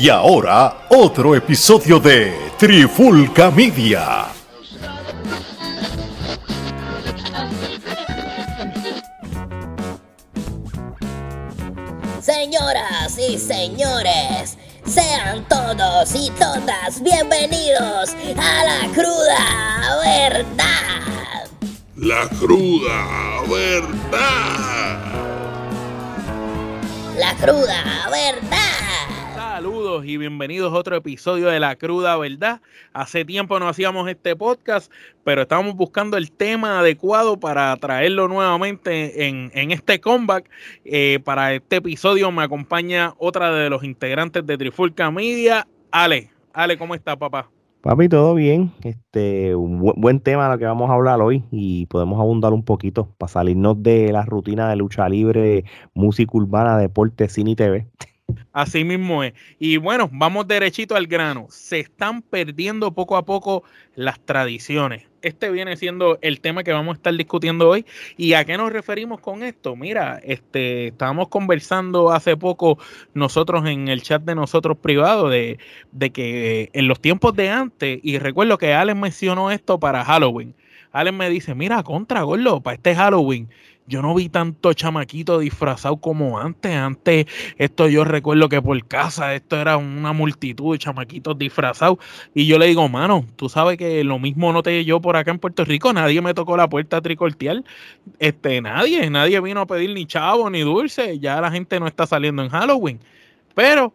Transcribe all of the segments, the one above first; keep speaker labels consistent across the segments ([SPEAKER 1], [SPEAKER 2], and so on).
[SPEAKER 1] Y ahora, otro episodio de Trifulca Media.
[SPEAKER 2] Señoras y señores, sean todos y todas bienvenidos a la cruda verdad.
[SPEAKER 3] La cruda verdad.
[SPEAKER 2] La cruda verdad.
[SPEAKER 4] Saludos y bienvenidos a otro episodio de La Cruda Verdad. Hace tiempo no hacíamos este podcast, pero estábamos buscando el tema adecuado para traerlo nuevamente en, en este comeback. Eh, para este episodio me acompaña otra de los integrantes de Trifulca Media, Ale. Ale, ¿cómo está, papá?
[SPEAKER 5] Papi, todo bien. Este, un bu- buen tema lo que vamos a hablar hoy y podemos abundar un poquito para salirnos de la rutina de lucha libre, música urbana, deporte, cine y TV.
[SPEAKER 4] Así mismo es. Y bueno, vamos derechito al grano. Se están perdiendo poco a poco las tradiciones. Este viene siendo el tema que vamos a estar discutiendo hoy. ¿Y a qué nos referimos con esto? Mira, este, estábamos conversando hace poco nosotros en el chat de nosotros privado de, de que eh, en los tiempos de antes, y recuerdo que Allen mencionó esto para Halloween. Allen me dice, mira, contra Gordo, para este Halloween, yo no vi tanto chamaquito disfrazado como antes. Antes, esto yo recuerdo que por casa, esto era una multitud de chamaquitos disfrazados. Y yo le digo, mano, tú sabes que lo mismo noté yo por acá en Puerto Rico. Nadie me tocó la puerta a tricortear. Este, nadie, nadie vino a pedir ni chavo ni dulce. Ya la gente no está saliendo en Halloween. Pero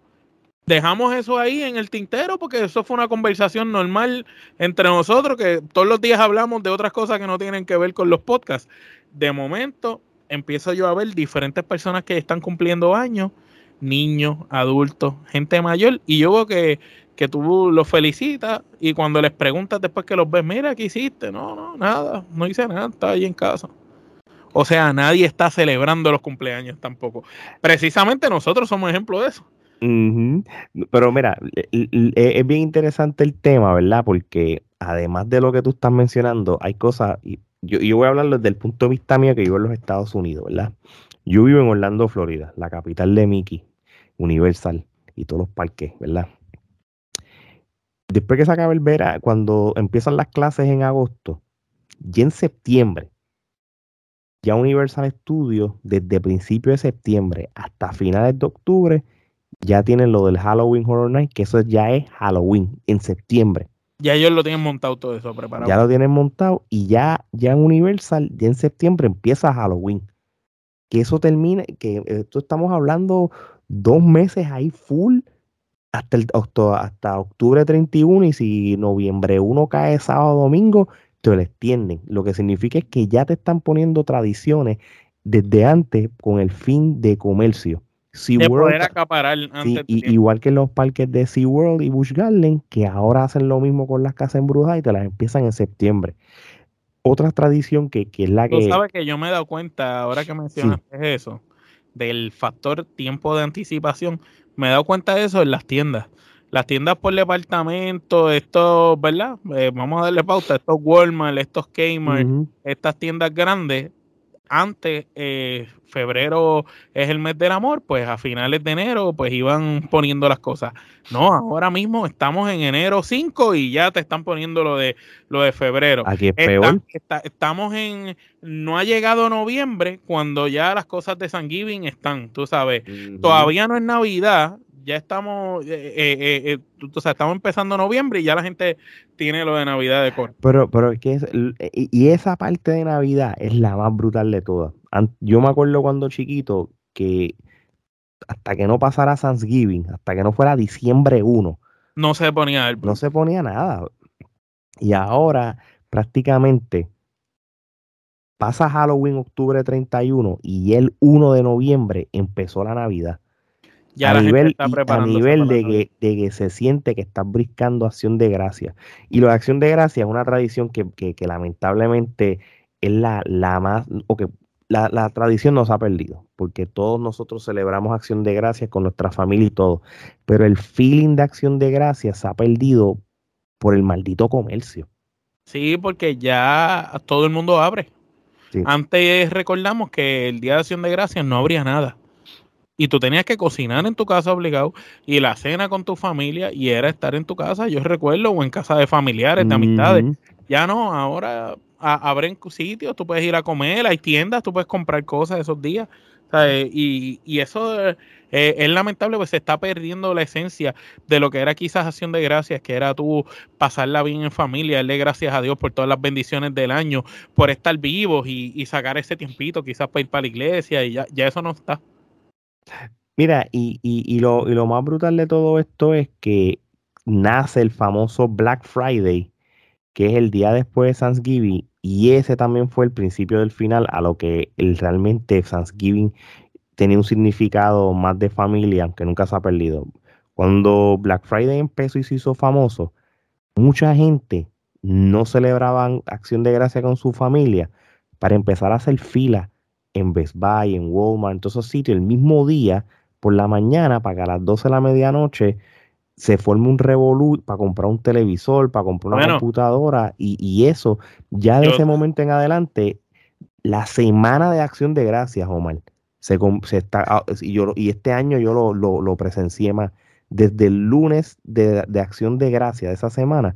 [SPEAKER 4] dejamos eso ahí en el tintero porque eso fue una conversación normal entre nosotros que todos los días hablamos de otras cosas que no tienen que ver con los podcasts. De momento empiezo yo a ver diferentes personas que están cumpliendo años, niños, adultos, gente mayor, y yo veo que, que tú los felicitas y cuando les preguntas después que los ves, mira, ¿qué hiciste? No, no, nada, no hice nada, estaba ahí en casa. O sea, nadie está celebrando los cumpleaños tampoco. Precisamente nosotros somos ejemplo de eso.
[SPEAKER 5] Pero mira, es bien interesante el tema, ¿verdad? Porque además de lo que tú estás mencionando, hay cosas, yo, yo voy a hablar desde el punto de vista mío que vivo en los Estados Unidos, ¿verdad? Yo vivo en Orlando, Florida, la capital de Mickey, Universal y todos los parques, ¿verdad? Después que se acaba el verano, cuando empiezan las clases en agosto, ya en septiembre, ya Universal Studios, desde principios de septiembre hasta finales de octubre, ya tienen lo del Halloween Horror Night, que eso ya es Halloween, en septiembre.
[SPEAKER 4] Ya ellos lo tienen montado todo eso preparado.
[SPEAKER 5] Ya lo tienen montado y ya, ya en Universal, ya en septiembre empieza Halloween. Que eso termine, que esto estamos hablando dos meses ahí full hasta, hasta octubre 31 y si noviembre 1 cae sábado domingo, te lo extienden. Lo que significa es que ya te están poniendo tradiciones desde antes con el fin de comercio.
[SPEAKER 4] De
[SPEAKER 5] SeaWorld
[SPEAKER 4] poder
[SPEAKER 5] ta-
[SPEAKER 4] acaparar
[SPEAKER 5] Sí,
[SPEAKER 4] antes
[SPEAKER 5] y- igual que los parques de SeaWorld y Busch Garden, que ahora hacen lo mismo con las casas embrujadas y te las empiezan en septiembre. Otra tradición que, que es la
[SPEAKER 4] Tú
[SPEAKER 5] que...
[SPEAKER 4] sabes que yo me he dado cuenta, ahora que mencionaste eso, del factor tiempo de anticipación, me he dado cuenta de eso en las tiendas. Las tiendas por departamento, estos, ¿verdad? Eh, vamos a darle pauta, estos Walmart, estos Kmart,
[SPEAKER 5] Ujú,
[SPEAKER 4] estas tiendas grandes, antes, eh, febrero es el mes del amor, pues a finales de enero, pues iban poniendo las cosas. No, ahora mismo estamos en enero 5 y ya te están poniendo lo de, lo de febrero.
[SPEAKER 5] Aquí es peor.
[SPEAKER 4] está- estamos en. No ha llegado noviembre cuando ya las cosas de San Giving están, tú sabes. Todavía no es Navidad, ya estamos. eh, eh, eh, tú sabes, estamos empezando noviembre y ya la gente tiene lo de Navidad de cor.
[SPEAKER 5] Pero, pero es que es- y esa parte de Navidad es la más brutal de todas. Yo me acuerdo cuando chiquito que hasta que no pasara Thanksgiving, hasta que no fuera diciembre 1,
[SPEAKER 4] No se ponía el.
[SPEAKER 5] no se ponía nada. Y ahora prácticamente pasa Halloween octubre 31 y el 1 de noviembre empezó la Navidad.
[SPEAKER 4] Ya
[SPEAKER 5] a
[SPEAKER 4] la gente
[SPEAKER 5] nivel,
[SPEAKER 4] está
[SPEAKER 5] a nivel de que, de que se siente que estás briscando acción de gracia. Y lo de acción de gracia es una tradición que, que- que lamentablemente es la, la más, o que la, la tradición nos ha perdido, porque todos nosotros celebramos acción de gracias con nuestra familia y todo, pero el feeling de acción de gracias se ha perdido por el maldito comercio.
[SPEAKER 4] Sí, porque ya todo el mundo abre.
[SPEAKER 5] Sí.
[SPEAKER 4] Antes recordamos que el Día de Acción de Gracias no habría nada. Y tú tenías que cocinar en tu casa obligado y la cena con tu familia y era estar en tu casa, yo recuerdo, o en casa de familiares, de amistades. Ya no, ahora abren sitios, tú puedes ir a comer, hay tiendas, tú puedes comprar cosas esos días. Y, y, eso eh, es lamentable, pues se está perdiendo la esencia de lo que era quizás acción de gracias, que era tú pasarla bien en familia, darle gracias a Dios por todas las bendiciones del año, por estar vivos y, y sacar ese tiempito quizás para ir para la iglesia y ya, ya eso no está.
[SPEAKER 5] Mira, y, y, lo, y lo más brutal de todo esto es que nace el famoso Black Friday, que es el día después de Thanksgiving, y ese también fue el principio del final a lo que el, realmente Thanksgiving tenía un significado más de familia, aunque nunca se ha perdido. Cuando Black Friday empezó y se hizo famoso, mucha gente no celebraban acción de gracia con su familia para empezar a hacer fila en Best Buy, en Walmart, en todos esos sitios, el mismo día, por la mañana, para que a las 12 de la medianoche se forme un revolú para comprar un televisor, para comprar una computadora, y, eso, ya de ese momento en adelante, la semana de acción de gracias, Omar, se, se está, ah, y, yo, y este año yo lo, lo, lo presencié más, desde el lunes de, de acción de gracias de esa semana,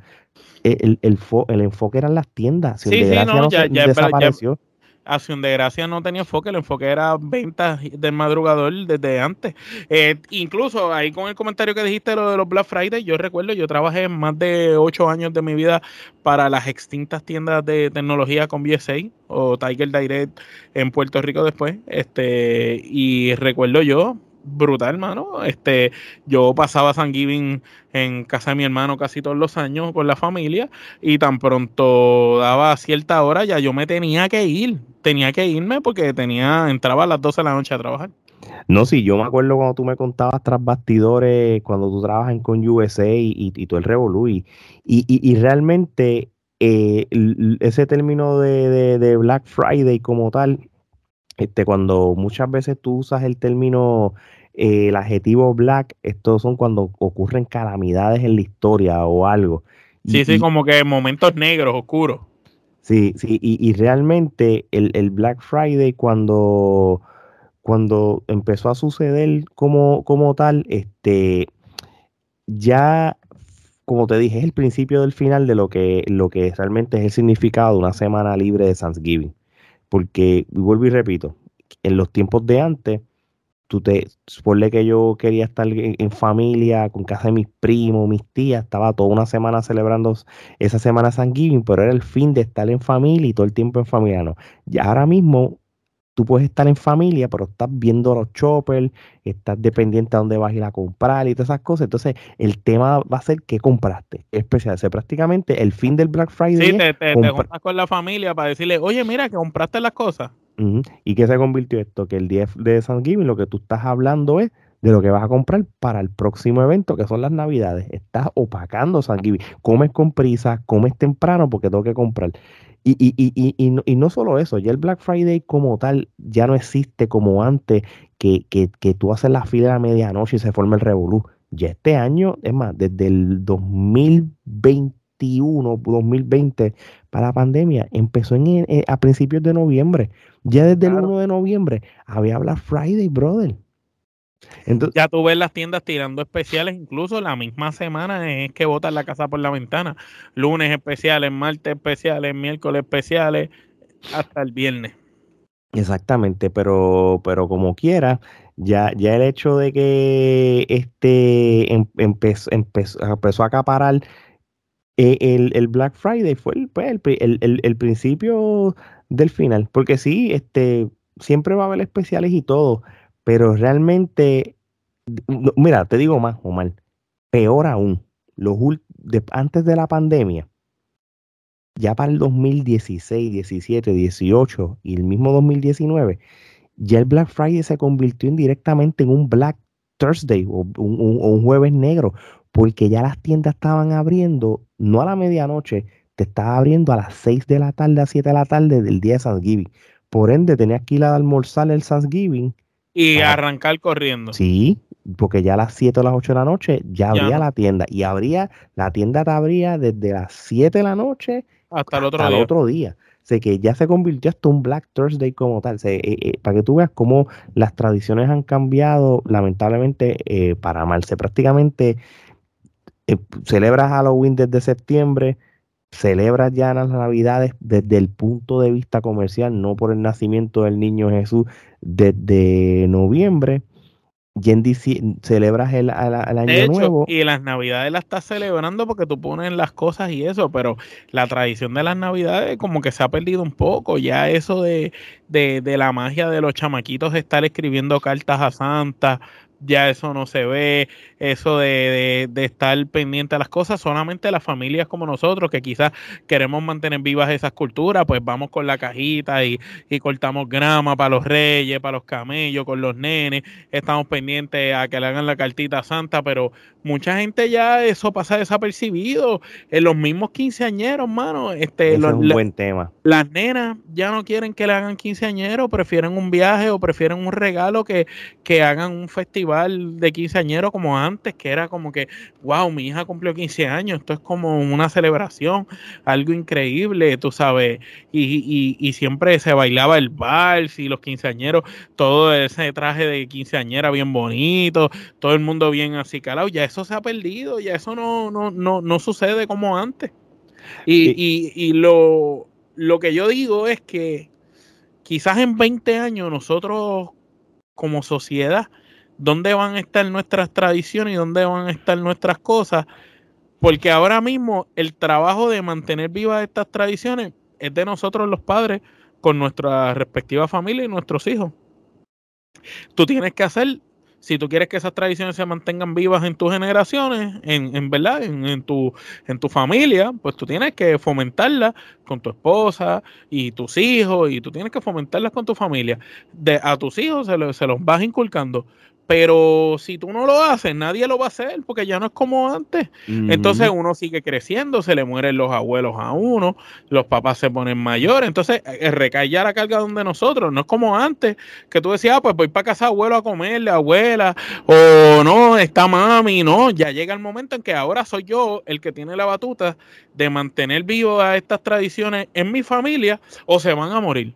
[SPEAKER 5] el, el, el, enfoque eran las tiendas.
[SPEAKER 4] Sí, sí, no, ya, ya, desapareció. Acción de Gracia no tenía enfoque, el enfoque era ventas del madrugador desde antes. Eh, incluso ahí con el comentario que dijiste lo de los Black Friday, yo recuerdo, yo trabajé más de ocho años de mi vida para las extintas tiendas de tecnología con BSA o Tiger Direct en Puerto Rico después. Este, y recuerdo yo, brutal, mano. Este, yo pasaba San Giving en casa de mi hermano casi todos los años con la familia y tan pronto daba cierta hora ya yo me tenía que ir, tenía que irme porque tenía entraba a las 12 de la noche a trabajar.
[SPEAKER 5] No, sí, yo me acuerdo cuando tú me contabas tras bastidores, cuando tú trabajas en con USA y, y, todo el Revolu, y, y, realmente eh, ese término de, de, Black Friday como tal, este, cuando muchas veces tú usas el término el adjetivo black, estos son cuando ocurren calamidades en la historia o algo.
[SPEAKER 4] Sí, sí, como que momentos negros, oscuros.
[SPEAKER 5] Sí, sí, y, realmente el, Black Friday cuando, cuando empezó a suceder como, como tal, este, ya, como te dije, es el principio del final de lo que, lo que realmente es el significado de una semana libre de Thanksgiving. Porque, vuelvo y repito, en los tiempos de antes, tú te, suponle que yo quería estar en, familia, con casa de mis primos, mis tías, estaba toda una semana celebrando esa semana San Giving, pero era el fin de estar en familia y todo el tiempo en familia, no. Ya ahora mismo tú puedes estar en familia, pero estás viendo los choppers, estás dependiente a dónde vas a ir a comprar y todas esas cosas. Entonces, el tema va a ser qué compraste. Especial, o prácticamente el fin del Black Friday.
[SPEAKER 4] Sí, te, te, te juntas con la familia para decirle, oye, mira, que compraste las cosas.
[SPEAKER 5] ¿Y qué se convirtió esto? Que el día de Thanksgiving lo que tú estás hablando es de lo que vas a comprar para el próximo evento, que son las navidades. Estás opacando Thanksgiving. Comes con prisa, comes temprano porque tengo que comprar. Y, y, y, y, no, y no solo eso, ya el Black Friday como tal ya no existe como antes, que, que, que tú haces la fila a medianoche y se forma el revolú. Ya este año, es más, desde el 2021, 2020, para la pandemia, empezó en, eh, a principios de noviembre. Ya desde el 1 de noviembre había Black Friday, brother.
[SPEAKER 4] Entonces, ya tú ves las tiendas tirando especiales, incluso la misma semana es que botan la casa por la ventana. Lunes especiales, martes especiales, miércoles especiales, hasta el viernes.
[SPEAKER 5] Exactamente, pero, pero como quiera, ya, ya el hecho de que este em, empezó, empezó, a acaparar eh, el, Black Friday fue pues, el, el, el, principio del final. Porque sí, este, siempre va a haber especiales y todo, pero realmente, mira, te digo más, Omar, peor aún, los, antes de la pandemia, ya para el 2016, 17, 18 y el mismo 2019, ya el Black Friday se convirtió indirectamente en un Black Thursday o un, un, jueves negro, porque ya las tiendas estaban abriendo, no a la medianoche, te estaba abriendo a las 6 de la tarde, a 7 de la tarde del día de Thanksgiving. Por ende, tenías que ir a almorzar el Thanksgiving.
[SPEAKER 4] Y arrancar corriendo.
[SPEAKER 5] Sí, porque ya a las 7 o las 8 de la noche ya abría la tienda. Y abría, la tienda te abría desde las 7 de la noche
[SPEAKER 4] hasta el otro
[SPEAKER 5] día.
[SPEAKER 4] El
[SPEAKER 5] otro día. sé que ya se convirtió hasta un Black Thursday como tal. Eh, eh, para que tú veas cómo las tradiciones han cambiado, lamentablemente, eh, para mal. Se prácticamente celebra Halloween desde septiembre, celebra ya las navidades desde el punto de vista comercial, no por el nacimiento del niño Jesús desde noviembre y en celebras el, año nuevo.
[SPEAKER 4] Y las navidades las estás celebrando porque tú pones las cosas y eso, pero la tradición de las navidades como que se ha perdido un poco. Ya eso de, de, de la magia de los chamaquitos estar escribiendo cartas a Santa, ya eso no se ve, eso de, de, estar pendiente a las cosas, solamente las familias como nosotros que quizás queremos mantener vivas esas culturas, pues vamos con la cajita y, y, cortamos grama para los reyes, para los camellos, con los nenes, estamos pendientes a que le hagan la cartita santa, pero mucha gente ya eso pasa desapercibido, en los mismos quinceañeros, mano, este,
[SPEAKER 5] es un buen tema.
[SPEAKER 4] Las nenas ya no quieren que le hagan quinceañeros, prefieren un viaje o prefieren un regalo que, que hagan un festival de quinceañero como antes, que era como que, wow, mi hija cumplió 15 años, esto es como una celebración, algo increíble, tú sabes, y, y, siempre se bailaba el vals y los quinceañeros, todo ese traje de quinceañera bien bonito, todo el mundo bien así calado, ya eso se ha perdido, ya eso no, no, no, no sucede como antes. Y, y, y lo, lo que yo digo es que quizás en 20 años nosotros como sociedad dónde van a estar nuestras tradiciones y dónde van a estar nuestras cosas, porque ahora mismo el trabajo de mantener vivas estas tradiciones es de nosotros los padres con nuestra respectiva familia y nuestros hijos. Tú tienes que hacer, si tú quieres que esas tradiciones se mantengan vivas en tus generaciones, en, en verdad, en, tu, en tu familia, pues tú tienes que fomentarlas con tu esposa y tus hijos, y tú tienes que fomentarlas con tu familia. De, a tus hijos se los vas inculcando. Pero si tú no lo haces, nadie lo va a hacer porque ya no es como antes. Entonces uno sigue creciendo, se le mueren los abuelos a uno, los papás se ponen mayores. Entonces eh, recae ya la carga donde nosotros. No es como antes que tú decías, ah, pues voy para casa abuelo a comerle, abuela, o no, está mami. No, ya llega el momento en que ahora soy yo el que tiene la batuta de mantener vivo a estas tradiciones en mi familia o se van a morir.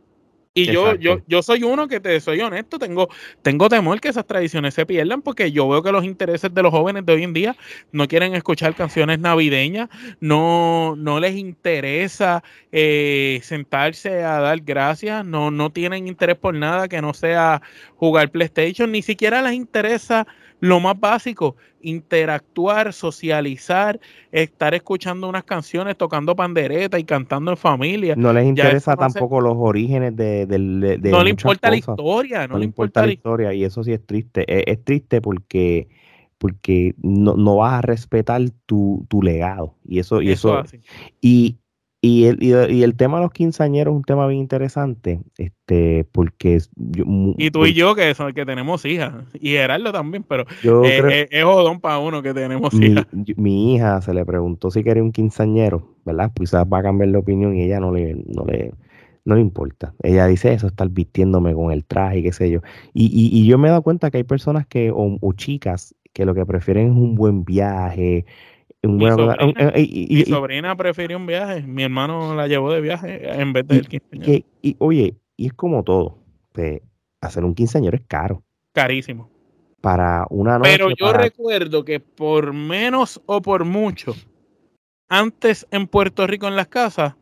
[SPEAKER 4] Y yo, yo, yo soy uno que te soy honesto, tengo, tengo temor que esas tradiciones se pierdan porque yo veo que los intereses de los jóvenes de hoy en día no quieren escuchar canciones navideñas, no, no les interesa eh, sentarse a dar gracias, no, no tienen interés por nada que no sea jugar PlayStation, ni siquiera les interesa lo más básico, interactuar, socializar, estar escuchando unas canciones, tocando pandereta y cantando en familia.
[SPEAKER 5] No les interesa tampoco los orígenes de, de, de
[SPEAKER 4] No le importa la historia, no, le importa, la historia.
[SPEAKER 5] Y eso sí es triste. Es, triste porque porque no, no, vas a respetar tu, tu legado. Y eso, y eso, y, y el, y, el tema de los quinceañeros es un tema bien interesante, este, porque
[SPEAKER 4] y tú y yo que son que tenemos hijas, y Gerardo también, pero es, jodón para uno que tenemos hijas.
[SPEAKER 5] Mi hija se le preguntó si quería un quinceañero, ¿verdad? Pues quizás va a cambiar de opinión y ella no le, no le, no le importa. Ella dice eso, estar vistiéndome con el traje y qué sé yo. Y, y, y yo me he dado cuenta que hay personas que, o, o chicas, que lo que prefieren es un buen viaje,
[SPEAKER 4] mi, sobrina, prefirió un viaje. Mi hermano la llevó de viaje en vez del
[SPEAKER 5] quinceañero. Y, oye, y es como todo. Pues, hacer un quinceañero es caro.
[SPEAKER 4] Carísimo.
[SPEAKER 5] Para una noche.
[SPEAKER 4] Pero yo recuerdo que por menos o por mucho, antes en Puerto Rico en las casas,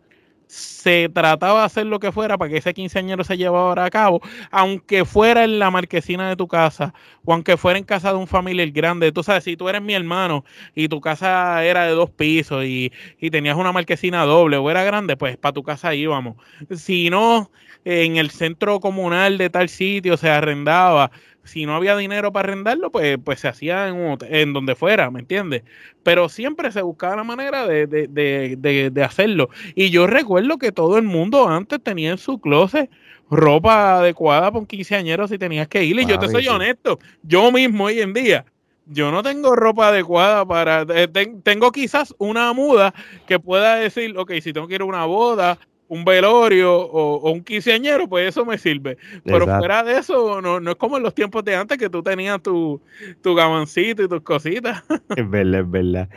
[SPEAKER 4] se trataba de hacer lo que fuera para que ese quinceañero se llevara a cabo, aunque fuera en la marquesina de tu casa o aunque fuera en casa de un familiar grande. Tú sabes, si tú eres mi hermano y tu casa era de dos pisos y, y tenías una marquesina doble o era grande, pues para tu casa íbamos. Si no, en el centro comunal de tal sitio se arrendaba si no había dinero para arrendarlo, pues, pues se hacía en, en donde fuera, ¿me entiendes? Pero siempre se buscaba la manera de, de, de, de, hacerlo. Y yo recuerdo que todo el mundo antes tenía en su closet ropa adecuada para un quinceañero si tenías que ir. Y yo te soy honesto, yo mismo hoy en día, yo no tengo ropa adecuada para. Eh, tengo quizás una muda que pueda decir, ok, si tengo que ir a una boda un velorio o, un quinceañero, pues eso me sirve. Pero fuera de eso, no, no es como en los tiempos de antes que tú tenías tu, tu gabancito y tus cositas.
[SPEAKER 5] Es verdad, es verdad.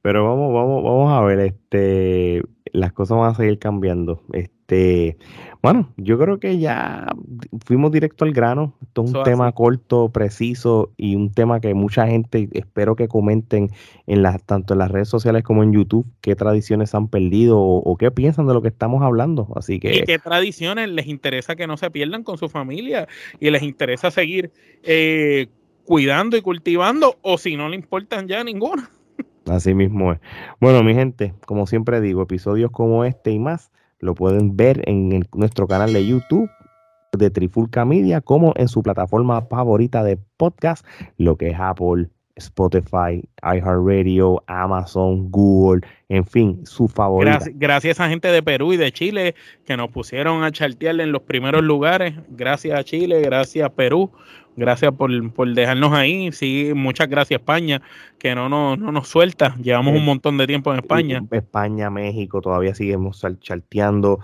[SPEAKER 5] Pero vamos, vamos, vamos a ver, este, las cosas van a seguir cambiando. Este, bueno, yo creo que ya fuimos directo al grano. Esto es un tema corto, preciso y un tema que mucha gente espero que comenten en las, tanto en las redes sociales como en YouTube qué tradiciones han perdido o, qué piensan de lo que estamos hablando. Así que
[SPEAKER 4] y qué tradiciones les interesa que no se pierdan con su familia y les interesa seguir eh, cuidando y cultivando o si no le importan ya ninguna.
[SPEAKER 5] Así mismo es. Bueno, mi gente, como siempre digo, episodios como este y más lo pueden ver en nuestro canal de YouTube de Trifulca Media, como en su plataforma favorita de podcast, lo que es Apple, Spotify, iHeartRadio, Amazon, Google, en fin, su favorita.
[SPEAKER 4] Gracias, a gente de Perú y de Chile que nos pusieron a chartear en los primeros lugares. Gracias a Chile, gracias a Perú. Gracias por, dejarnos ahí. Sí, muchas gracias España, que no, no, no nos suelta. Llevamos un montón de tiempo en España.
[SPEAKER 5] España, México, todavía seguimos charteando.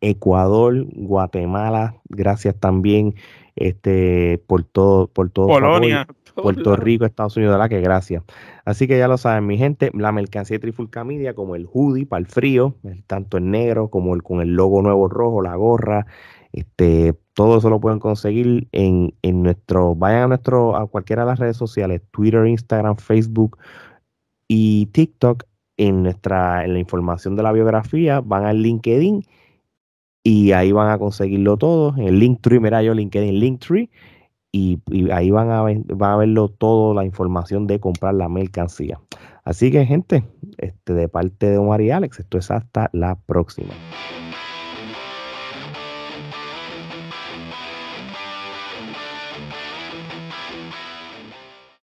[SPEAKER 5] Ecuador, Guatemala, gracias también este por todo, por todo.
[SPEAKER 4] Polonia.
[SPEAKER 5] Puerto Rico, Estados Unidos, la que gracias. Así que ya lo saben, mi gente, la mercancía de Trifulca Media, como el hoodie para el frío, tanto en negro como el con el logo nuevo rojo, la gorra, este, todo eso lo pueden conseguir en, nuestro, vayan a nuestro, a cualquiera de las redes sociales, Twitter, Instagram, Facebook y TikTok, en nuestra, en la información de la biografía, van al LinkedIn y ahí van a conseguirlo todo. En el Linktree, mira yo LinkedIn Linktree, y, y ahí van a, van a verlo todo, la información de comprar la mercancía. Así que, gente, este, de parte de Omar y Alex, esto es hasta la próxima.